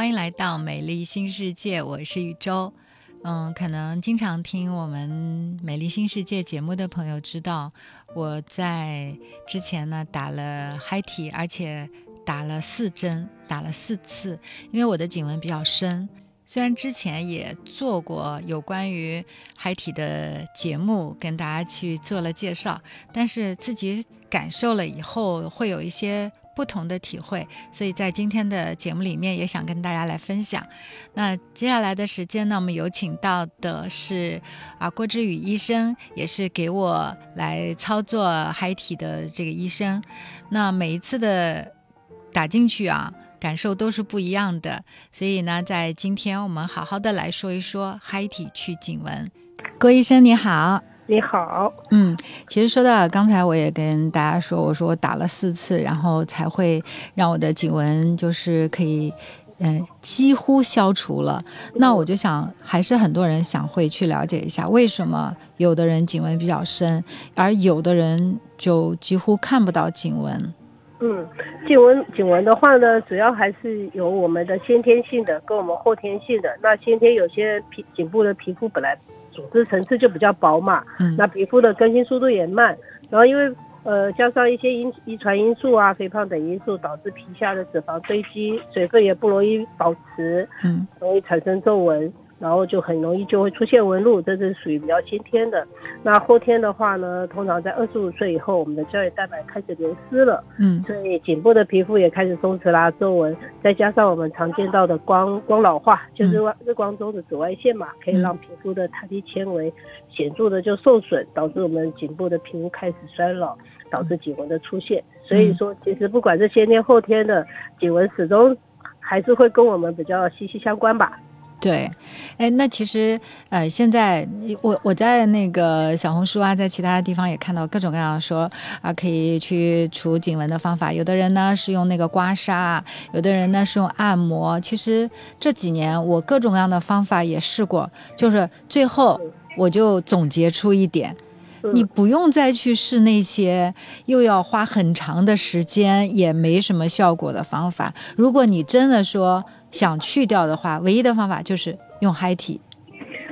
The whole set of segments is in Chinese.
欢迎来到美丽新世界，我是宇宙。嗯，可能经常听我们美丽新世界节目的朋友知道，我在之前呢打了嗨体，而且打了四针，打了四次，因为我的颈纹比较深。虽然之前也做过有关于嗨体的节目，跟大家去做了介绍，但是自己感受了以后，会有一些不同的体会，所以在今天的节目里面也想跟大家来分享。那接下来的时间呢，我们有请到的是啊郭志宇医生，也是给我来操作嗨体的这个医生。那每一次的打进去啊。感受都是不一样的，所以呢，在今天我们好好的来说一说嗨体去颈纹。郭医生你好，你好，嗯，其实说到刚才我也跟大家说，我说我打了四次，然后才会让我的颈纹就是可以，嗯，几乎消除了。那我就想，还是很多人想会去了解一下，为什么有的人颈纹比较深，而有的人就几乎看不到颈纹。嗯，颈纹颈纹的话呢，主要还是有我们的先天性的跟我们后天性的。那先天有些皮颈部的皮肤本来组织层次就比较薄嘛，嗯，那皮肤的更新速度也慢，然后因为呃加上一些因遗传因素啊、肥胖等因素，导致皮下的脂肪堆积，水分也不容易保持，嗯，容易产生皱纹。然后就很容易就会出现纹路，这是属于比较先天的。那后天的话呢，通常在二十五岁以后，我们的胶原蛋白开始流失了，嗯，所以颈部的皮肤也开始松弛啦、皱纹，再加上我们常见到的光光老化，就是日光中的紫外线嘛，可以让皮肤的弹力纤维显著的就受损，导致我们颈部的皮肤开始衰老，导致颈纹的出现。所以说，其实不管是先天后天的颈纹，始终还是会跟我们比较息息相关吧。对，哎，那其实，呃，现在我我在那个小红书啊，在其他的地方也看到各种各样说啊，可以去除颈纹的方法。有的人呢是用那个刮痧，有的人呢是用按摩。其实这几年我各种各样的方法也试过，就是最后我就总结出一点：你不用再去试那些又要花很长的时间也没什么效果的方法。如果你真的说，想去掉的话，唯一的方法就是用嗨体。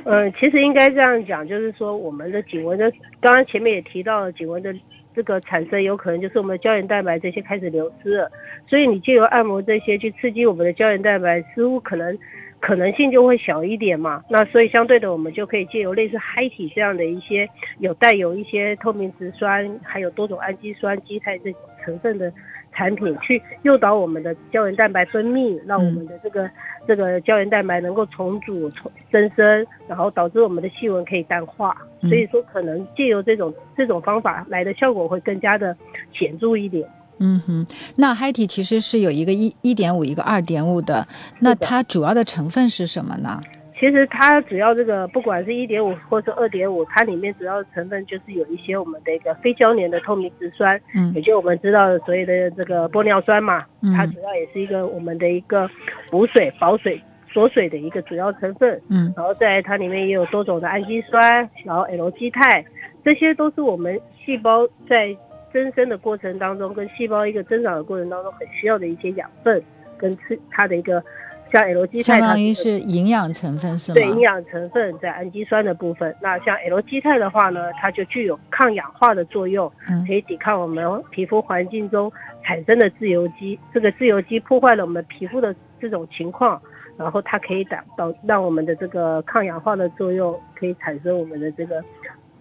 嗯，其实应该这样讲，就是说我们的颈纹的，刚刚前面也提到了，颈纹的这个产生有可能就是我们的胶原蛋白这些开始流失了，所以你借由按摩这些去刺激我们的胶原蛋白，似乎可能可能性就会小一点嘛。那所以相对的，我们就可以借由类似嗨体这样的一些有带有一些透明质酸，还有多种氨基酸、基肽这成分的。产品去诱导我们的胶原蛋白分泌，让我们的这个这个胶原蛋白能够重组、重增生，然后导致我们的细纹可以淡化。所以说，可能借由这种这种方法来的效果会更加的显著一点。嗯哼，那嗨体其实是有一个一一点五，一个二点五的，那它主要的成分是什么呢？其实它主要这个不管是一点五或是二点五，它里面主要成分就是有一些我们的一个非胶粘的透明质酸，嗯，也就我们知道的所谓的这个玻尿酸嘛，嗯，它主要也是一个我们的一个补水、保水、锁水的一个主要成分，嗯，然后在它里面也有多种的氨基酸，然后 L 基肽，这些都是我们细胞在增生的过程当中，跟细胞一个增长的过程当中很需要的一些养分，跟吃它的一个。像 L 基肽，相当于是营养成分是吗？对，营养成分在氨基酸的部分。那像 L 基肽的话呢，它就具有抗氧化的作用，可以抵抗我们皮肤环境中产生的自由基。这个自由基破坏了我们皮肤的这种情况，然后它可以达到让我们的这个抗氧化的作用，可以产生我们的这个，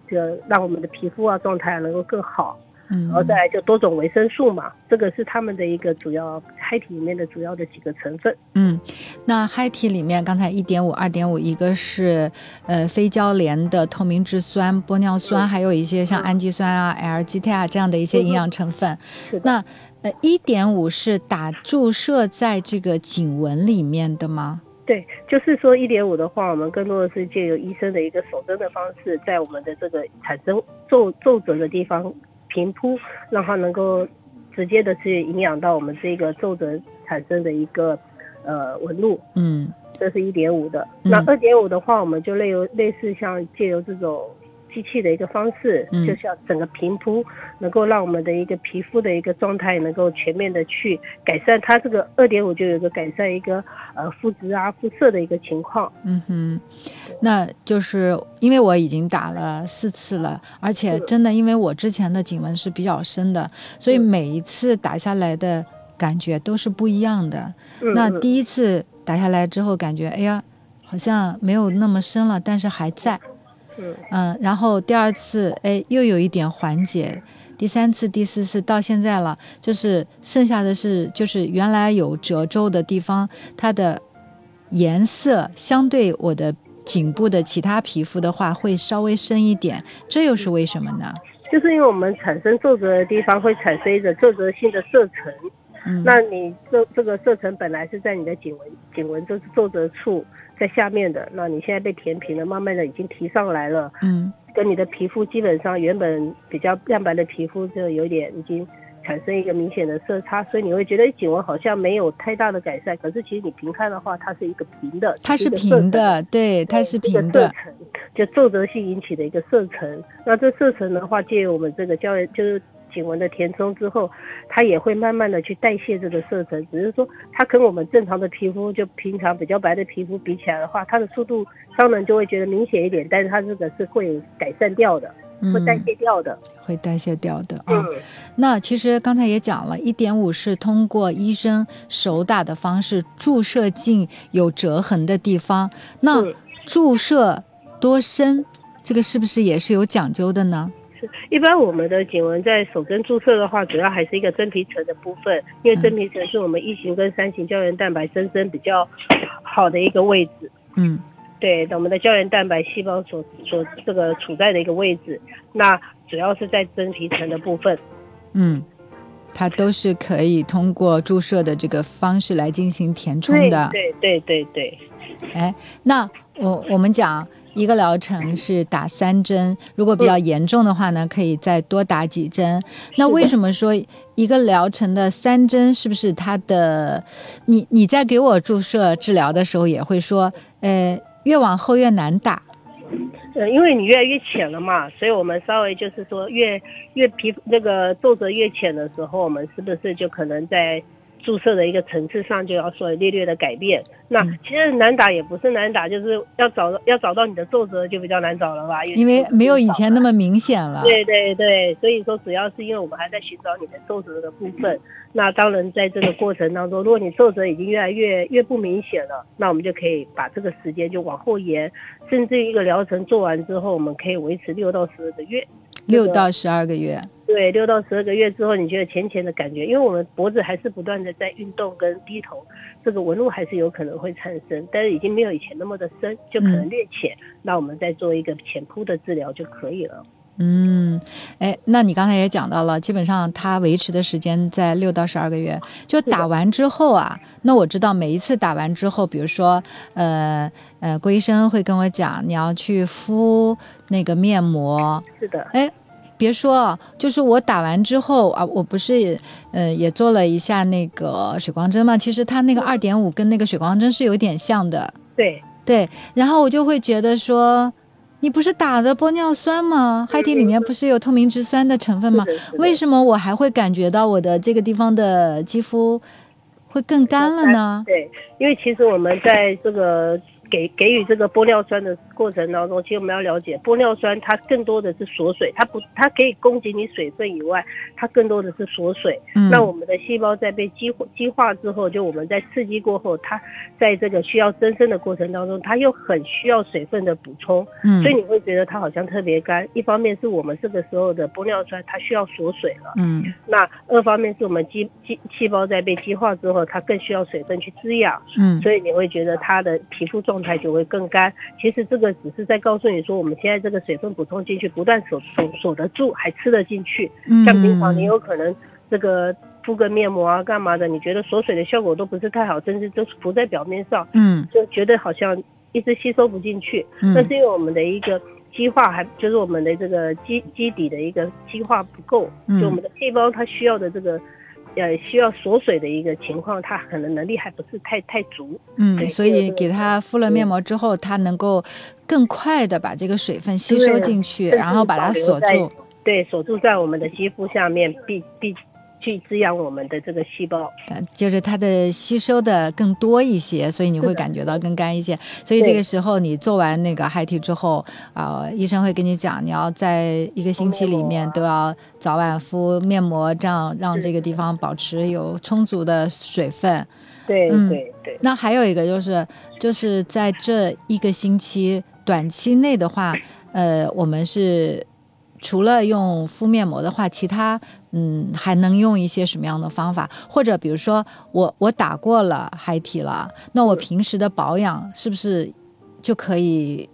这个让我们的皮肤啊状态能够更好。嗯，然后再来就多种维生素嘛，这个是他们的一个主要嗨体里面的主要的几个成分。嗯，那嗨体里面刚才一点五、二点五，一个是呃非交联的透明质酸、玻尿酸，还有一些像氨基酸啊、LGT 啊这样的一些营养成分。那呃一点五是打注射在这个颈纹里面的吗？对，就是说一点五的话，我们更多的是借由医生的一个手针的方式，在我们的这个产生皱皱褶的地方。平铺，让它能够直接的去营养到我们这个皱褶产生的一个呃纹路。嗯，这是一点五的。那二点五的话，我们就类由类似像借由这种机器的一个方式，就是要整个平铺，能够让我们的一个皮肤的一个状态能够全面的去改善。它这个二点五就有一个改善一个呃肤质啊肤色的一个情况。嗯哼，那就是因为我已经打了四次了，而且真的因为我之前的颈纹是比较深的，所以每一次打下来的感觉都是不一样的。那第一次打下来之后，感觉哎呀。好像没有那么深了，但是还在。嗯然后第二次，哎，又有一点缓解。第三次、第四次到现在了，就是剩下的是，就是原来有褶皱的地方，它的颜色相对我的颈部的其他皮肤的话，会稍微深一点。这又是为什么呢？就是因为我们产生皱褶的地方会产生一个皱褶性的色层。嗯，那你这这个色层本来是在你的颈纹颈纹就是皱褶处。在下面的，那你现在被填平了，慢慢的已经提上来了。嗯，跟你的皮肤基本上原本比较亮白的皮肤就有点已经产生一个明显的色差，所以你会觉得颈纹好像没有太大的改善。可是其实你平看的话，它是一个平的，它是平的，对，它是平的。就皱褶性引起的一个色沉，那这色沉的话，借由我们这个胶原就是。颈纹的填充之后，它也会慢慢的去代谢这个色沉，只是说它跟我们正常的皮肤就平常比较白的皮肤比起来的话，它的速度当然就会觉得明显一点，但是它这个是会改善掉的，会代谢掉的，会代谢掉的啊。那其实刚才也讲了一点五是通过医生手打的方式注射进有折痕的地方，那注射多深，这个是不是也是有讲究的呢？一般我们的颈纹在手针注射的话，主要还是一个真皮层的部分，因为真皮层是我们一型跟三型胶原蛋白增生比较好的一个位置。嗯，对，我们的胶原蛋白细胞所所这个处在的一个位置，那主要是在真皮层的部分。嗯，它都是可以通过注射的这个方式来进行填充的。对对对对。哎，那我我们讲。一个疗程是打三针，如果比较严重的话呢，可以再多打几针。那为什么说一个疗程的三针是不是它的？你你在给我注射治疗的时候也会说，呃，越往后越难打。呃，因为你越来越浅了嘛，所以我们稍微就是说，越越皮那个皱褶越浅的时候，我们是不是就可能在。注射的一个层次上就要说略略的改变。那其实难打也不是难打，就是要找要找到你的皱褶就比较难找了吧？因为没有以前那么明显了。对对对，所以说主要是因为我们还在寻找你的皱褶的部分。那当然在这个过程当中，如果你皱褶已经越来越越不明显了，那我们就可以把这个时间就往后延，甚至一个疗程做完之后，我们可以维持六到十二个月。六到十二个月。对，六到十二个月之后，你觉得浅浅的感觉，因为我们脖子还是不断的在运动跟低头，这个纹路还是有可能会产生，但是已经没有以前那么的深，就可能略浅，那我们再做一个浅铺的治疗就可以了。嗯，哎，那你刚才也讲到了，基本上它维持的时间在六到十二个月，就打完之后啊，那我知道每一次打完之后，比如说，呃呃，郭医生会跟我讲，你要去敷那个面膜。是的。哎。别说，就是我打完之后啊，我不是，呃，也做了一下那个水光针嘛。其实它那个二点五跟那个水光针是有点像的。对对，然后我就会觉得说，你不是打的玻尿酸吗？海底里面不是有透明质酸的成分吗？为什么我还会感觉到我的这个地方的肌肤会更干了呢？对，因为其实我们在这个。给给予这个玻尿酸的过程当中，其实我们要了解，玻尿酸它更多的是锁水，它不，它可以供给你水分以外，它更多的是锁水。嗯。那我们的细胞在被激激化之后，就我们在刺激过后，它在这个需要增生的过程当中，它又很需要水分的补充。嗯。所以你会觉得它好像特别干，一方面是我们这个时候的玻尿酸它需要锁水了。嗯。那二方面是我们激激细胞在被激化之后，它更需要水分去滋养。嗯。所以你会觉得它的皮肤状。状态就会更干。其实这个只是在告诉你说，我们现在这个水分补充进去，不但锁锁锁得住，还吃得进去。像平常你有可能这个敷个面膜啊，干嘛的？你觉得锁水的效果都不是太好，甚至都是浮在表面上，嗯，就觉得好像一直吸收不进去。那是因为我们的一个激化还就是我们的这个基基底的一个激化不够，就我们的细胞它需要的这个。呃需要锁水的一个情况，他可能能力还不是太太足。嗯，所以给他敷了面膜之后，他能够更快的把这个水分吸收进去，然后把它锁住。对，锁住在我们的肌肤下面，必必。去滋养我们的这个细胞，就是它的吸收的更多一些，所以你会感觉到更干一些。所以这个时候你做完那个 i t 之后，啊，医生会跟你讲，你要在一个星期里面都要早晚敷面膜，这样让这个地方保持有充足的水分。对，嗯，对对。那还有一个就是，就是在这一个星期短期内的话，呃，我们是。除了用敷面膜的话，其他嗯还能用一些什么样的方法？或者比如说我我打过了嗨体了，那我平时的保养是不是就可以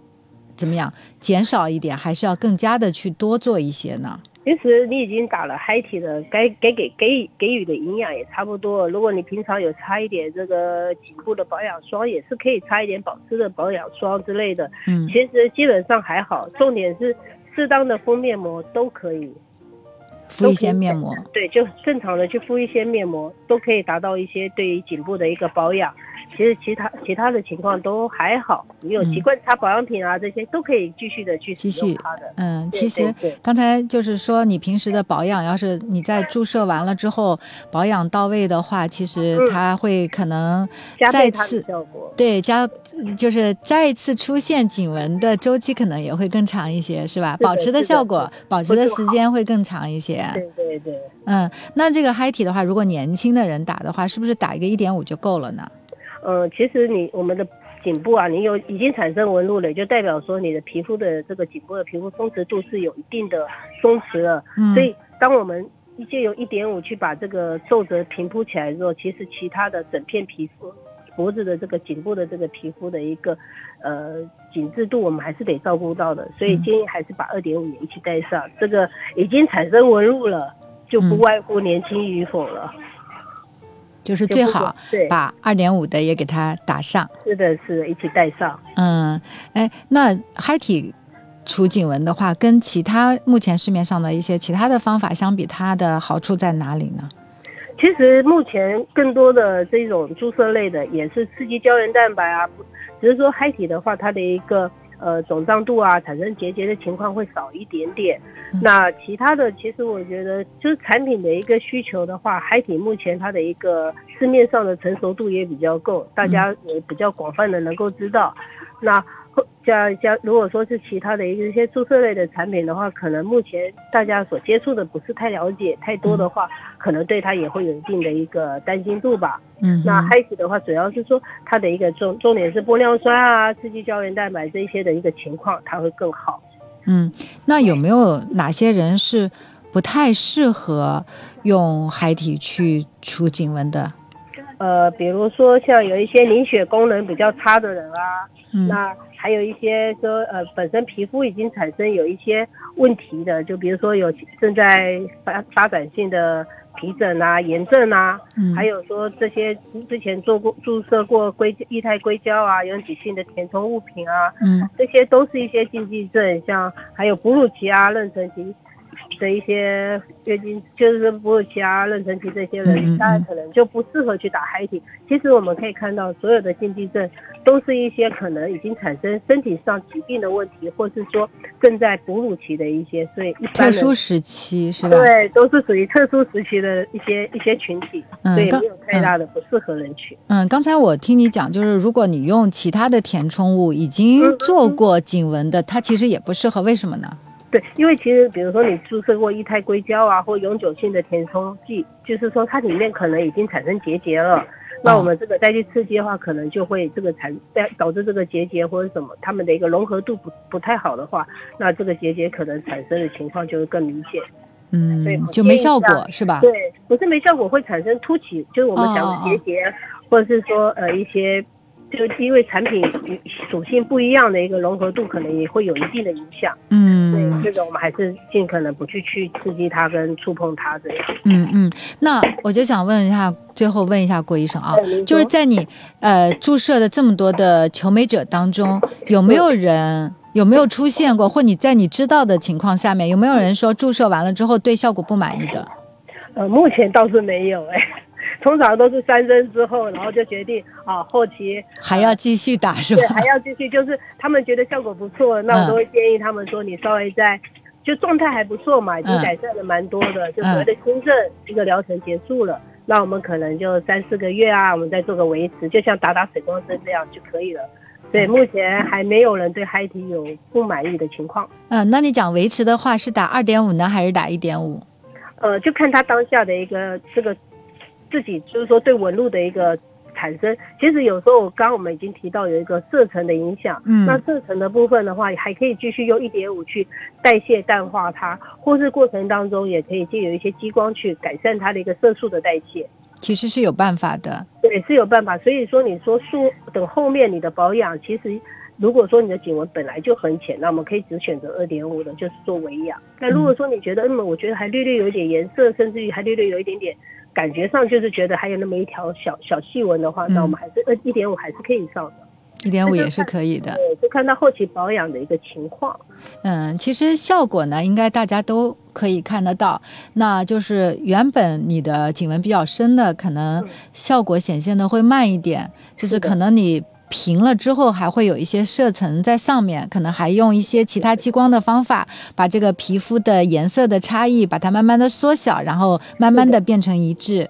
怎么样减少一点？还是要更加的去多做一些呢？其实你已经打了嗨体的，该该给给给予的营养也差不多。如果你平常有擦一点这个颈部的保养霜，也是可以擦一点保湿的保养霜之类的。嗯，其实基本上还好，重点是。适当的敷面膜都可以，敷一些面膜，对，就正常的去敷一些面膜，都可以达到一些对于颈部的一个保养。其实其他其他的情况都还好，你有习惯擦保养品啊，这些都可以继续的去继续它的。嗯，其实刚才就是说，你平时的保养，要是你在注射完了之后保养到位的话，其实它会可能再次对加就是再次出现颈纹的周期可能也会更长一些，是吧？保持的效果，保持的时间会更长一些。对对对。嗯，那这个嗨体的话，如果年轻的人打的话，是不是打一个一点五就够了呢？嗯，其实你我们的颈部啊，你有已经产生纹路了，就代表说你的皮肤的这个颈部的皮肤松弛度是有一定的松弛了。嗯。所以当我们借由一点五去把这个皱褶平铺起来之后，其实其他的整片皮肤、脖子的这个颈部的这个皮肤的一个呃紧致度，我们还是得照顾到的。所以建议还是把二点五也一起带上。这个已经产生纹路了，就不外乎年轻与否了。就是最好把二点五的也给它打上，是的，是一起带上。嗯，哎，那嗨体除颈纹的话，跟其他目前市面上的一些其他的方法相比，它的好处在哪里呢？其实目前更多的这种注射类的也是刺激胶原蛋白啊，只是说嗨体的话，它的一个。呃，肿胀度啊，产生结节的情况会少一点点。那其他的，其实我觉得就是产品的一个需求的话，海体目前它的一个市面上的成熟度也比较够，大家也比较广泛的能够知道。那像像如果说是其他的一些注射类的产品的话，可能目前大家所接触的不是太了解太多的话，可能对它也会有一定的一个担心度吧。嗯，那嗨体的话，主要是说它的一个重重点是玻尿酸啊、刺激胶原蛋白这些的一个情况，它会更好。嗯，那有没有哪些人是不太适合用海体去除颈纹的？呃，比如说像有一些凝血功能比较差的人啊，那。还有一些说，呃，本身皮肤已经产生有一些问题的，就比如说有正在发发展性的皮疹啊、炎症啊，还有说这些之前做过注射过硅液态硅胶啊、有挤性的填充物品啊，嗯，这些都是一些禁忌症，像还有哺乳期啊、妊娠期。的一些月经就是哺乳期啊、妊娠期这些人，大家可能就不适合去打海体。其实我们可以看到，所有的禁忌症都是一些可能已经产生身体上疾病的问题，或是说正在哺乳期的一些，所以一特殊时期是吧？对，都是属于特殊时期的一些一些群体，所以没有太大的不适合人群。嗯，刚才我听你讲，就是如果你用其他的填充物已经做过颈纹的，它其实也不适合，为什么呢？对，因为其实比如说你注射过一胎硅胶啊，或永久性的填充剂，就是说它里面可能已经产生结节了。那我们这个再去刺激的话，可能就会这个产导致这个结节或者什么，它们的一个融合度不不太好的话，那这个结节可能产生的情况就会更明显。嗯，就没效果是吧？对，不是没效果，会产生凸起，就是我们讲的结节，或者是说呃一些。就因为产品属性不一样的一个融合度，可能也会有一定的影响。嗯，这个我们还是尽可能不去去刺激它跟触碰它这样。嗯嗯，那我就想问一下，最后问一下郭医生啊，就是在你呃注射的这么多的求美者当中，有没有人有没有出现过，或你在你知道的情况下面，有没有人说注射完了之后对效果不满意的？呃，目前倒是没有哎，通常都是三针之后，然后就决定啊，后期还要继续打是吧？对，还要继续，就是他们觉得效果不错，那我都会建议他们说，你稍微在就状态还不错嘛，已经改善了蛮多的，就所谓的轻症一个疗程结束了，那我们可能就三四个月啊，我们再做个维持，就像打打水光针这样就可以了。对，目前还没有人对嗨体有不满意的情况。嗯，那你讲维持的话，是打二点五呢，还是打一点五？呃，就看他当下的一个这个自己，就是说对纹路的一个产生。其实有时候，刚刚我们已经提到有一个色层的影响。嗯。那色层的部分的话，还可以继续用一点五去代谢淡化它，或是过程当中也可以借由一些激光去改善它的一个色素的代谢。其实是有办法的。对，是有办法。所以说，你说术等后面你的保养，其实。如果说你的颈纹本来就很浅，那我们可以只选择二点五的，就是做维养。那如果说你觉得，那么我觉得还略略有一点颜色，甚至于还略略有一点点感觉上就是觉得还有那么一条小小细纹的话，那我们还是二一点五还是可以上的。一点五也是可以的，对，就看到后期保养的一个情况。嗯，其实效果呢，应该大家都可以看得到。那就是原本你的颈纹比较深的，可能效果显现的会慢一点，就是可能你。平了之后，还会有一些色层在上面，可能还用一些其他激光的方法，把这个皮肤的颜色的差异，把它慢慢的缩小，然后慢慢的变成一致。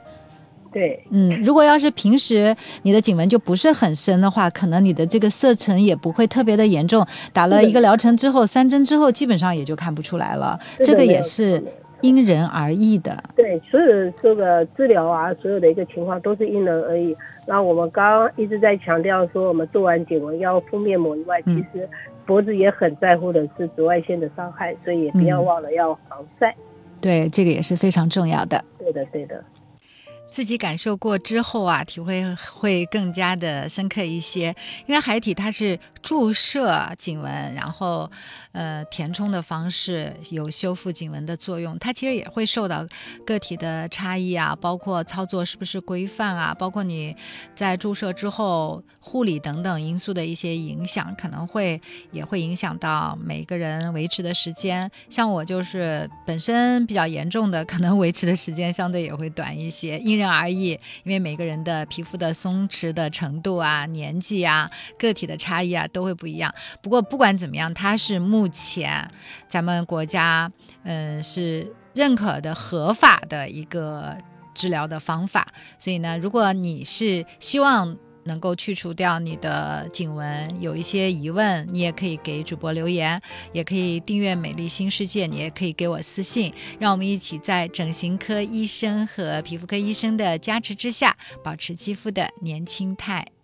对，嗯，如果要是平时你的颈纹就不是很深的话，可能你的这个色层也不会特别的严重。打了一个疗程之后，三针之后，基本上也就看不出来了。这个也是。因人而异的，对，所有的这个治疗啊，所有的一个情况都是因人而异。那我们刚刚一直在强调说，我们做完颈纹要敷面膜以外，其实脖子也很在乎的是紫外线的伤害，所以也不要忘了要防晒。对，这个也是非常重要的。对的，对的。自己感受过之后啊，体会会更加的深刻一些。因为海体它是注射颈纹，然后呃填充的方式有修复颈纹的作用。它其实也会受到个体的差异啊，包括操作是不是规范啊，包括你在注射之后护理等等因素的一些影响，可能会也会影响到每个人维持的时间。像我就是本身比较严重的，可能维持的时间相对也会短一些，因人。而异，因为每个人的皮肤的松弛的程度啊、年纪啊、个体的差异啊都会不一样。不过不管怎么样，它是目前咱们国家嗯是认可的合法的一个治疗的方法。所以呢，如果你是希望。能够去除掉你的颈纹，有一些疑问，你也可以给主播留言，也可以订阅《美丽新世界》，你也可以给我私信，让我们一起在整形科医生和皮肤科医生的加持之下，保持肌肤的年轻态。